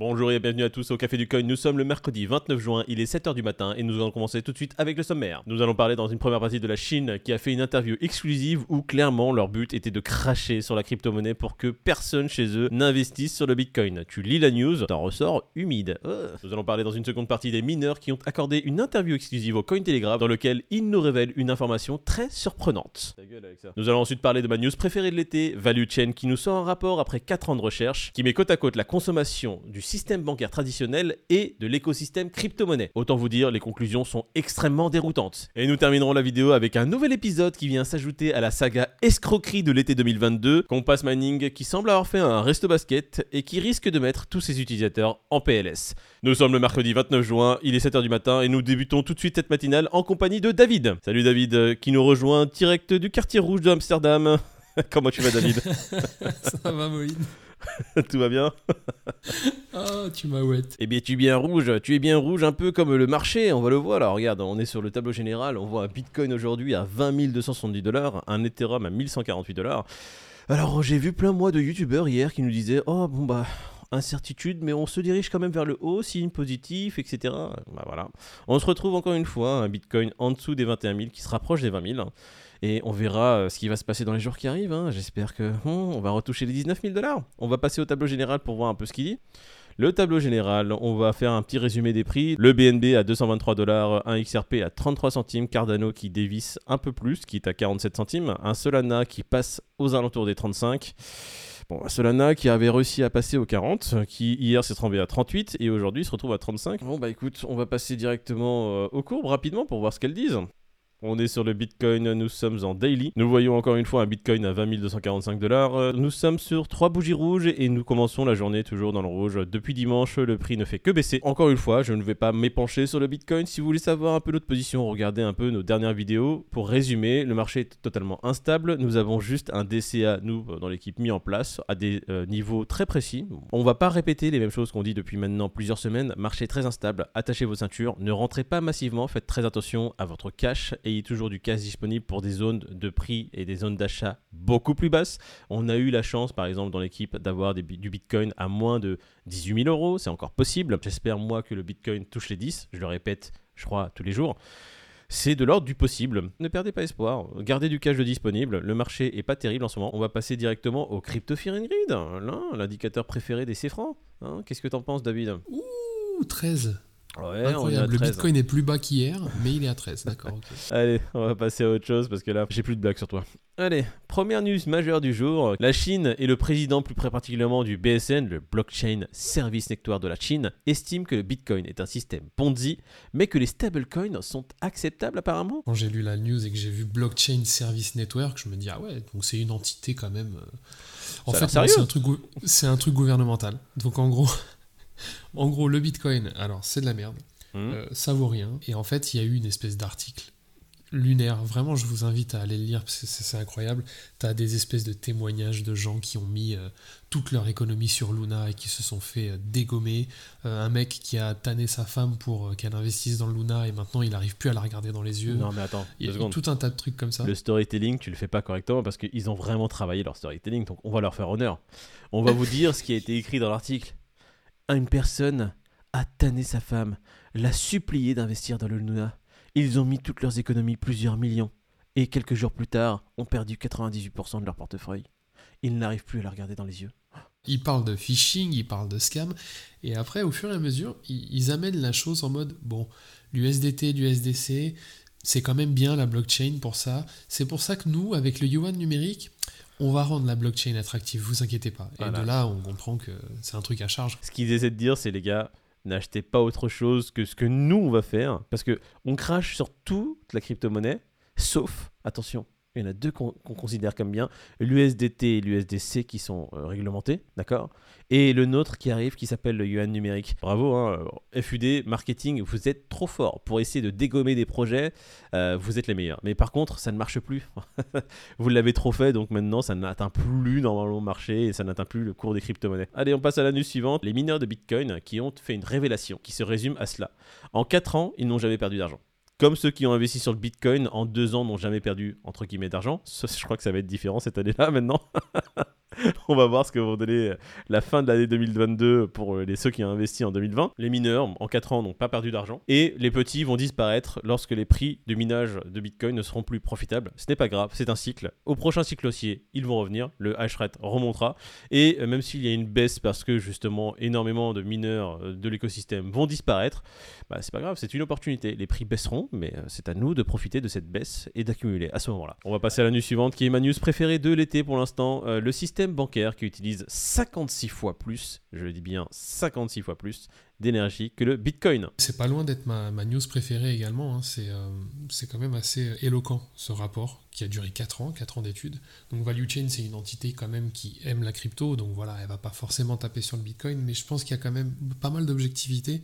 Bonjour et bienvenue à tous au Café du Coin. Nous sommes le mercredi 29 juin, il est 7h du matin et nous allons commencer tout de suite avec le sommaire. Nous allons parler dans une première partie de la Chine qui a fait une interview exclusive où clairement leur but était de cracher sur la crypto-monnaie pour que personne chez eux n'investisse sur le Bitcoin. Tu lis la news, t'en ressors humide. Euh. Nous allons parler dans une seconde partie des mineurs qui ont accordé une interview exclusive au Cointelegraph dans lequel ils nous révèlent une information très surprenante. Nous allons ensuite parler de ma news préférée de l'été, Value Chain qui nous sort un rapport après 4 ans de recherche qui met côte à côte la consommation du système bancaire traditionnel et de l'écosystème crypto-monnaie. Autant vous dire, les conclusions sont extrêmement déroutantes. Et nous terminerons la vidéo avec un nouvel épisode qui vient s'ajouter à la saga escroquerie de l'été 2022, Compass Mining qui semble avoir fait un resto basket et qui risque de mettre tous ses utilisateurs en PLS. Nous sommes le mercredi 29 juin, il est 7h du matin et nous débutons tout de suite cette matinale en compagnie de David. Salut David, euh, qui nous rejoint direct du quartier rouge de Amsterdam. Comment tu vas David? Ça va Moïne Tout va bien Ah, tu m'as ouette. Eh bien, tu es bien rouge. Tu es bien rouge, un peu comme le marché. On va le voir. Alors, regarde, on est sur le tableau général. On voit un Bitcoin aujourd'hui à 20 270 dollars, un Ethereum à 1148 dollars. Alors, j'ai vu plein mois de youtubeurs hier qui nous disaient Oh, bon, bah, incertitude, mais on se dirige quand même vers le haut, signe positif, etc. Bah voilà. On se retrouve encore une fois, un Bitcoin en dessous des 21 000 qui se rapproche des 20 000. Et on verra euh, ce qui va se passer dans les jours qui arrivent. hein. J'espère que hmm, on va retoucher les 19 000 dollars. On va passer au tableau général pour voir un peu ce qu'il dit. Le tableau général, on va faire un petit résumé des prix. Le BNB à 223 dollars, un XRP à 33 centimes, Cardano qui dévisse un peu plus, qui est à 47 centimes, un Solana qui passe aux alentours des 35. Bon, Solana qui avait réussi à passer aux 40, qui hier s'est trempé à 38 et aujourd'hui se retrouve à 35. Bon bah écoute, on va passer directement euh, aux courbes rapidement pour voir ce qu'elles disent. On est sur le Bitcoin, nous sommes en daily. Nous voyons encore une fois un Bitcoin à 20 245 dollars. Euh, Nous sommes sur trois bougies rouges et nous commençons la journée toujours dans le rouge. Depuis dimanche, le prix ne fait que baisser. Encore une fois, je ne vais pas m'épancher sur le Bitcoin. Si vous voulez savoir un peu notre position, regardez un peu nos dernières vidéos. Pour résumer, le marché est totalement instable. Nous avons juste un DCA, nous, dans l'équipe, mis en place à des euh, niveaux très précis. On va pas répéter les mêmes choses qu'on dit depuis maintenant plusieurs semaines. Marché très instable, attachez vos ceintures, ne rentrez pas massivement, faites très attention à votre cash, toujours du cash disponible pour des zones de prix et des zones d'achat beaucoup plus basses. On a eu la chance, par exemple, dans l'équipe, d'avoir du Bitcoin à moins de 18 000 euros, c'est encore possible. J'espère, moi, que le Bitcoin touche les 10, je le répète, je crois, tous les jours. C'est de l'ordre du possible. Ne perdez pas espoir. Gardez du cash de disponible. Le marché est pas terrible en ce moment. On va passer directement au Crypto là, l'indicateur préféré des C-francs. Hein, Qu'est-ce que t'en penses, David? Ouh, 13. Ouais, on est à Incroyable. Le 13. Bitcoin est plus bas qu'hier, mais il est à 13. D'accord. Allez, on va passer à autre chose parce que là, j'ai plus de blagues sur toi. Allez, première news majeure du jour. La Chine et le président plus près particulièrement du BSN, le Blockchain Service Network de la Chine, estiment que le Bitcoin est un système Ponzi, mais que les stablecoins sont acceptables apparemment. Quand j'ai lu la news et que j'ai vu Blockchain Service Network, je me dis, ah ouais, donc c'est une entité quand même. euh. En Ça fait, un, truc c'est un truc gouvernemental. Donc en gros, en gros, le Bitcoin, alors c'est de la merde. Hmm. Euh, ça vaut rien. Et en fait, il y a eu une espèce d'article lunaire. Vraiment, je vous invite à aller le lire parce que c'est incroyable. Tu as des espèces de témoignages de gens qui ont mis euh, toute leur économie sur Luna et qui se sont fait euh, dégommer. Euh, un mec qui a tanné sa femme pour qu'elle investisse dans Luna et maintenant il n'arrive plus à la regarder dans les yeux. Non mais attends, il y a secondes. tout un tas de trucs comme ça. Le storytelling, tu le fais pas correctement parce qu'ils ont vraiment travaillé leur storytelling, donc on va leur faire honneur. On va vous dire ce qui a été écrit dans l'article. Une personne a tanné sa femme, l'a supplié d'investir dans le Luna. Ils ont mis toutes leurs économies, plusieurs millions, et quelques jours plus tard, ont perdu 98% de leur portefeuille. Ils n'arrivent plus à la regarder dans les yeux. Il parle de phishing, il parle de scam, et après, au fur et à mesure, ils, ils amènent la chose en mode bon, l'USDT, l'USDC, c'est quand même bien la blockchain pour ça. C'est pour ça que nous, avec le yuan numérique, on va rendre la blockchain attractive, vous inquiétez pas. Et Voilà. de là, on comprend que c'est un truc à charge. Ce qu'ils essaient de dire, c'est les gars, n'achetez pas autre chose que ce que nous on va faire, parce que on crache sur toute la crypto-monnaie, sauf, attention, il y en a deux qu'on considère comme bien, l'USDT et l'USDC qui sont euh, réglementés, d'accord? Et le nôtre qui arrive qui s'appelle le yuan numérique. Bravo, hein, euh, FUD, marketing, vous êtes trop fort pour essayer de dégommer des projets, euh, vous êtes les meilleurs. Mais par contre, ça ne marche plus. vous l'avez trop fait, donc maintenant ça n'atteint plus normalement le marché et ça n'atteint plus le cours des crypto-monnaies. Allez, on passe à la news suivante. Les mineurs de Bitcoin qui ont fait une révélation qui se résume à cela. En 4 ans, ils n'ont jamais perdu d'argent. Comme ceux qui ont investi sur le Bitcoin en 2 ans n'ont jamais perdu, entre guillemets, d'argent. Je crois que ça va être différent cette année-là maintenant. On va voir ce que vont donner la fin de l'année 2022 pour les ceux qui ont investi en 2020. Les mineurs, en 4 ans, n'ont pas perdu d'argent. Et les petits vont disparaître lorsque les prix de minage de Bitcoin ne seront plus profitables. Ce n'est pas grave, c'est un cycle. Au prochain cycle haussier, ils vont revenir, le hash rate remontera. Et euh, même s'il y a une baisse parce que justement énormément de mineurs euh, de l'écosystème vont disparaître, bah, c'est pas grave, c'est une opportunité. Les prix baisseront, mais euh, c'est à nous de profiter de cette baisse et d'accumuler à ce moment-là. On va passer à la news suivante qui est ma news préférée de l'été pour l'instant. le système bancaire qui utilise 56 fois plus, je dis bien 56 fois plus, d'énergie que le Bitcoin. C'est pas loin d'être ma, news préférée également. Hein. Euh, c'est quand même assez éloquent ce rapport qui a duré 4 ans, 4 ans d'études. Donc Value Chain, c'est une entité quand même qui aime la crypto. Donc voilà, elle va pas forcément taper sur le Bitcoin, mais je pense qu'il y a quand même pas mal d'objectivité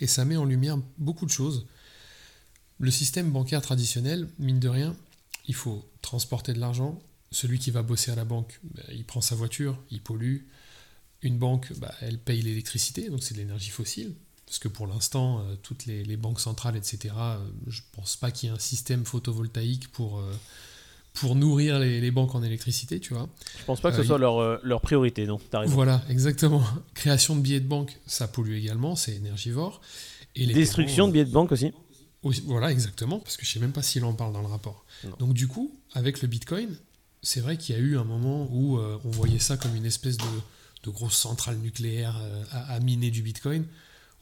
et ça met en lumière beaucoup de choses. Le système bancaire traditionnel, mine de rien, il faut transporter de l'argent. Celui qui va bosser à la banque, ben, il prend sa voiture, il pollue, une banque, bah, elle paye l'électricité, donc c'est de l'énergie fossile. Parce que pour l'instant, euh, toutes les, banques centrales, etc., euh, je ne pense pas qu'il y ait un système photovoltaïque pour, euh, pour nourrir les, banques en électricité, tu vois. Je pense pas que ce soit leur, leur, priorité, non Voilà, exactement. Création de billets de banque, ça pollue également, c'est énergivore. Et Destruction de billets de banque aussi. Voilà, exactement, parce que je ne sais même pas s'il en parle dans le rapport. Donc du coup, avec le Bitcoin, c'est vrai qu'il y a eu un moment où on voyait ça comme une espèce de grosses centrales nucléaires euh, à, miner du Bitcoin.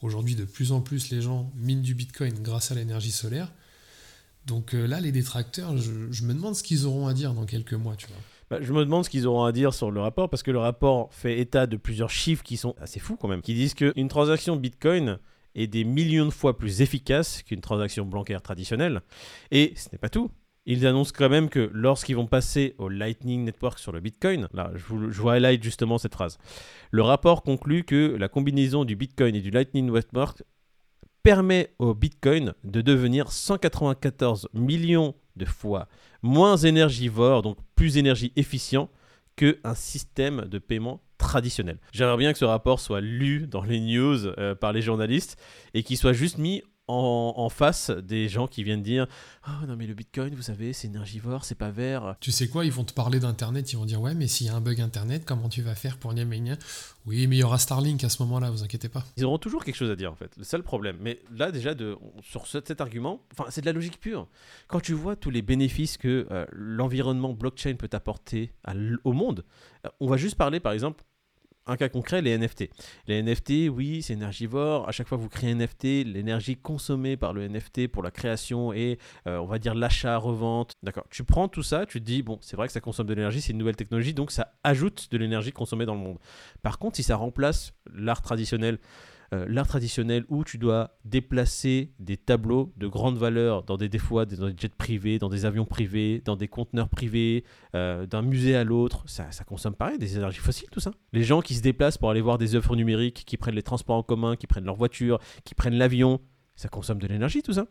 Aujourd'hui, de plus en plus, les gens minent du Bitcoin grâce à l'énergie solaire. Donc euh, là, les détracteurs, je, me demande ce qu'ils auront à dire dans quelques mois, tu vois. Bah, je me demande ce qu'ils auront à dire sur le rapport, parce que le rapport fait état de plusieurs chiffres qui sont assez fous quand même, qui disent qu'une transaction Bitcoin est des millions de fois plus efficace qu'une transaction bancaire traditionnelle. Et ce n'est pas tout. Ils annoncent quand même que lorsqu'ils vont passer au Lightning Network sur le Bitcoin, là je vous, je highlight justement cette phrase, le rapport conclut que la combinaison du Bitcoin et du Lightning Network permet au Bitcoin de devenir 194 millions de fois moins énergivore, donc plus énergie efficient qu'un système de paiement traditionnel. J'aimerais bien que ce rapport soit lu dans les news euh, par les journalistes et qu'il soit juste mis en, face des gens qui viennent dire Ah non, mais le bitcoin, vous savez, c'est énergivore, c'est pas vert. Tu sais quoi Ils vont te parler d'internet, ils vont dire Ouais, mais s'il y a un bug internet, comment tu vas faire pour gna Oui, mais il y aura Starlink à ce moment-là, vous inquiétez pas. Ils auront toujours quelque chose à dire en fait, c'est ça le problème. Mais là, déjà, de, sur cet argument, c'est de la logique pure. Quand tu vois tous les bénéfices que euh, l'environnement blockchain peut apporter au monde, euh, on va juste parler par exemple un cas concret, les NFT. Les NFT, oui, c'est énergivore. À chaque fois que vous créez un NFT, l'énergie consommée par le NFT pour la création et, euh, on va dire, l'achat, revente. D'accord. Tu prends tout ça, tu te dis, bon, c'est vrai que ça consomme de l'énergie, c'est une nouvelle technologie, donc ça ajoute de l'énergie consommée dans le monde. Par contre, si ça remplace l'art traditionnel, euh, l'art traditionnel où tu dois déplacer des tableaux de grande valeur dans des, des dans des jets privés, dans des avions privés, dans des conteneurs privés, euh, d'un musée à l'autre, ça, consomme pareil des énergies fossiles tout ça. Les gens qui se déplacent pour aller voir des œuvres numériques, qui prennent les transports en commun, qui prennent leur voiture, qui prennent l'avion, ça consomme de l'énergie tout ça.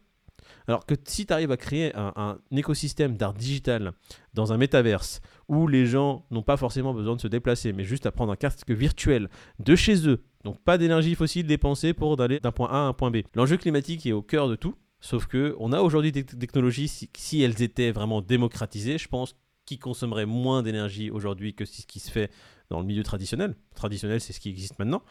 Alors que si tu arrives à créer un, écosystème d'art digital dans un métaverse où les gens n'ont pas forcément besoin de se déplacer, mais juste à prendre un casque virtuel de chez eux, donc pas d'énergie fossile dépensée pour aller d'un point A à un point B. L'enjeu climatique est au cœur de tout, sauf que on a aujourd'hui des technologies, si, elles étaient vraiment démocratisées, je pense qu'ils consommeraient moins d'énergie aujourd'hui que ce qui se fait dans le milieu traditionnel. Traditionnel, c'est ce qui existe maintenant.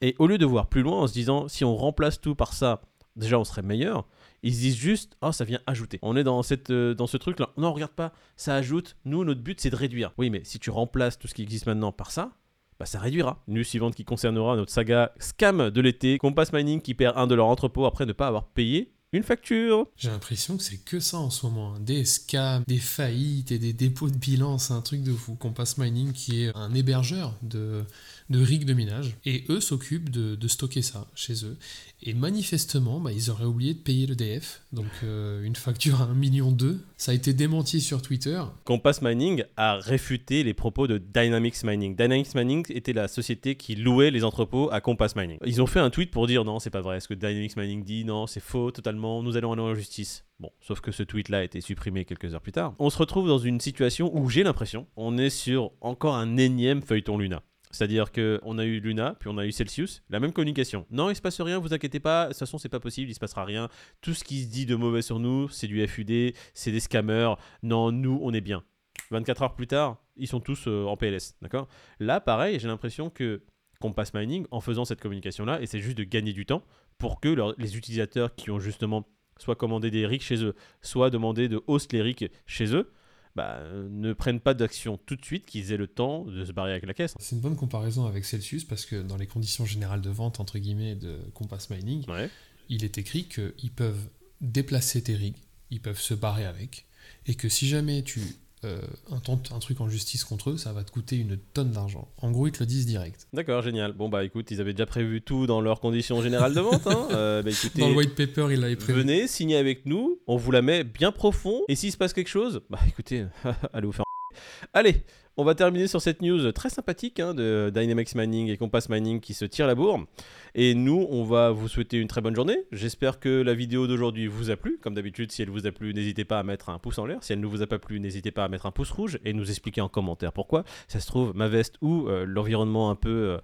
Et au lieu de voir plus loin en se disant si on remplace tout par ça, déjà on serait meilleur, ils disent juste, oh, ça vient ajouter. On est dans, cette, euh, dans ce truc-là. Non, regarde pas, ça ajoute. Nous, notre but, c'est de réduire. Oui, mais si tu remplaces tout ce qui existe maintenant par ça, bah, ça réduira. News suivante qui concernera notre saga scam de l'été. Compass Mining qui perd un de leurs entrepôts après ne pas avoir payé une facture. J'ai l'impression que c'est que ça en ce moment. Hein. Des scams, des faillites et des dépôts de bilan. C'est un truc de fou. Compass Mining qui est un hébergeur de, de rigs de minage. Et eux s'occupent de, de, stocker ça chez eux. Et manifestement, bah, ils auraient oublié de payer l'EDF. Donc euh, une facture à 1,2 million. Ça a été démenti sur Twitter. Compass Mining a réfuté les propos de Dynamics Mining. Dynamics Mining était la société qui louait les entrepôts à Compass Mining. Ils ont fait un tweet pour dire non, c'est pas vrai. Ce que Dynamics Mining dit, non, c'est faux totalement. Nous allons aller en justice. Bon, sauf que ce tweet-là a été supprimé quelques heures plus tard. On se retrouve dans une situation où j'ai l'impression, on est sur encore un énième feuilleton Luna. C'est-à-dire qu'on a eu Luna, puis on a eu Celsius, la même communication. Non, il se passe rien, vous inquiétez pas, de toute façon, c'est pas possible, il se passera rien. Tout ce qui se dit de mauvais sur nous, c'est du FUD, c'est des scammers. Non, nous, on est bien. 24 heures plus tard, ils sont tous euh, en PLS, d'accord? Là, pareil, j'ai l'impression que Compass Mining, en faisant cette communication-là, essaie juste de gagner du temps pour que leur- les utilisateurs qui ont justement soit commandé des rigs chez eux, soit demandé de host les rigs chez eux, bah, ne prennent pas d'action tout de suite, qu'ils aient le temps de se barrer avec la caisse. C'est une bonne comparaison avec Celsius parce que dans les conditions générales de vente, entre guillemets, de Compass Mining, Ouais. il est écrit qu'ils peuvent déplacer tes rigs, ils peuvent se barrer avec, et que si jamais tu euh, un truc en justice contre eux, ça va te coûter une tonne d'argent. En gros, ils te le disent direct. D'accord, génial. Bon, bah écoute, ils avaient déjà prévu tout dans leurs conditions générales de vente. Hein. Euh, bah, écoutez, Dans le white paper, il l'avait prévu. venez, signez avec nous, on vous la met bien profond. Et s'il se passe quelque chose, bah écoutez, allez vous faire. Allez, on va terminer sur cette news très sympathique hein, de Dynamics Mining et Compass Mining qui se tirent la bourre. Et nous, on va vous souhaiter une très bonne journée. J'espère que la vidéo d'aujourd'hui vous a plu. Comme d'habitude, si elle vous a plu, n'hésitez pas à mettre un pouce en l'air. Si elle ne vous a pas plu, n'hésitez pas à mettre un pouce rouge et nous expliquer en commentaire pourquoi. Ça se trouve, ma veste ou euh, l'environnement un peu euh,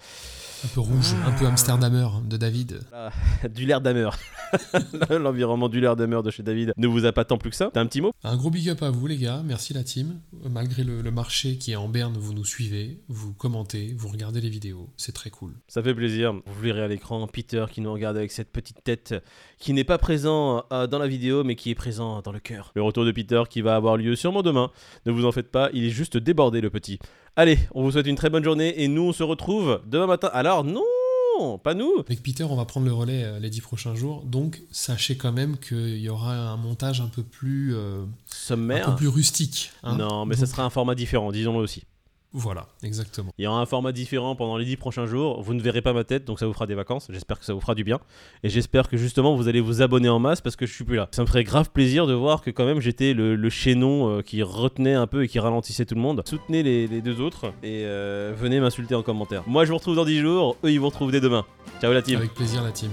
Un peu rouge, un peu Amsterdamer hein, de David. du l'air d'Hammer. l'environnement du l'air d'Hammer de chez David ne vous a pas tant plu que ça. T'as un petit mot? Un gros big up à vous les gars, merci la team. Malgré le, le marché qui est en berne, vous nous suivez, vous commentez, vous regardez les vidéos, c'est très cool. Ça fait plaisir. Vous verrez à l'écran Peter qui nous regarde avec cette petite tête qui n'est pas présent euh, dans la vidéo mais qui est présent dans le cœur. Le retour de Peter qui va avoir lieu sûrement demain. Ne vous en faites pas, il est juste débordé le petit. Allez, on vous souhaite une très bonne journée et nous on se retrouve demain matin. Alors non, pas nous. Avec Peter, on va prendre le relais euh, les dix prochains jours, donc sachez quand même qu'il y aura un montage un peu plus, euh, un Sommaire. peu plus rustique. hein. Non, mais ça Donc, sera un format différent, disons-le aussi. Voilà, exactement. Il y aura un format différent pendant les 10 prochains jours. Vous ne verrez pas ma tête, donc ça vous fera des vacances. J'espère que ça vous fera du bien. Et j'espère que justement vous allez vous abonner en masse parce que je suis plus là. Ça me ferait grave plaisir de voir que quand même j'étais le, le chaînon euh, qui retenait un peu et qui ralentissait tout le monde. Soutenez les, les deux autres et euh, venez m'insulter en commentaire. Moi je vous retrouve dans 10 jours, eux ils vous retrouvent dès demain. Ciao la team. Avec plaisir la team.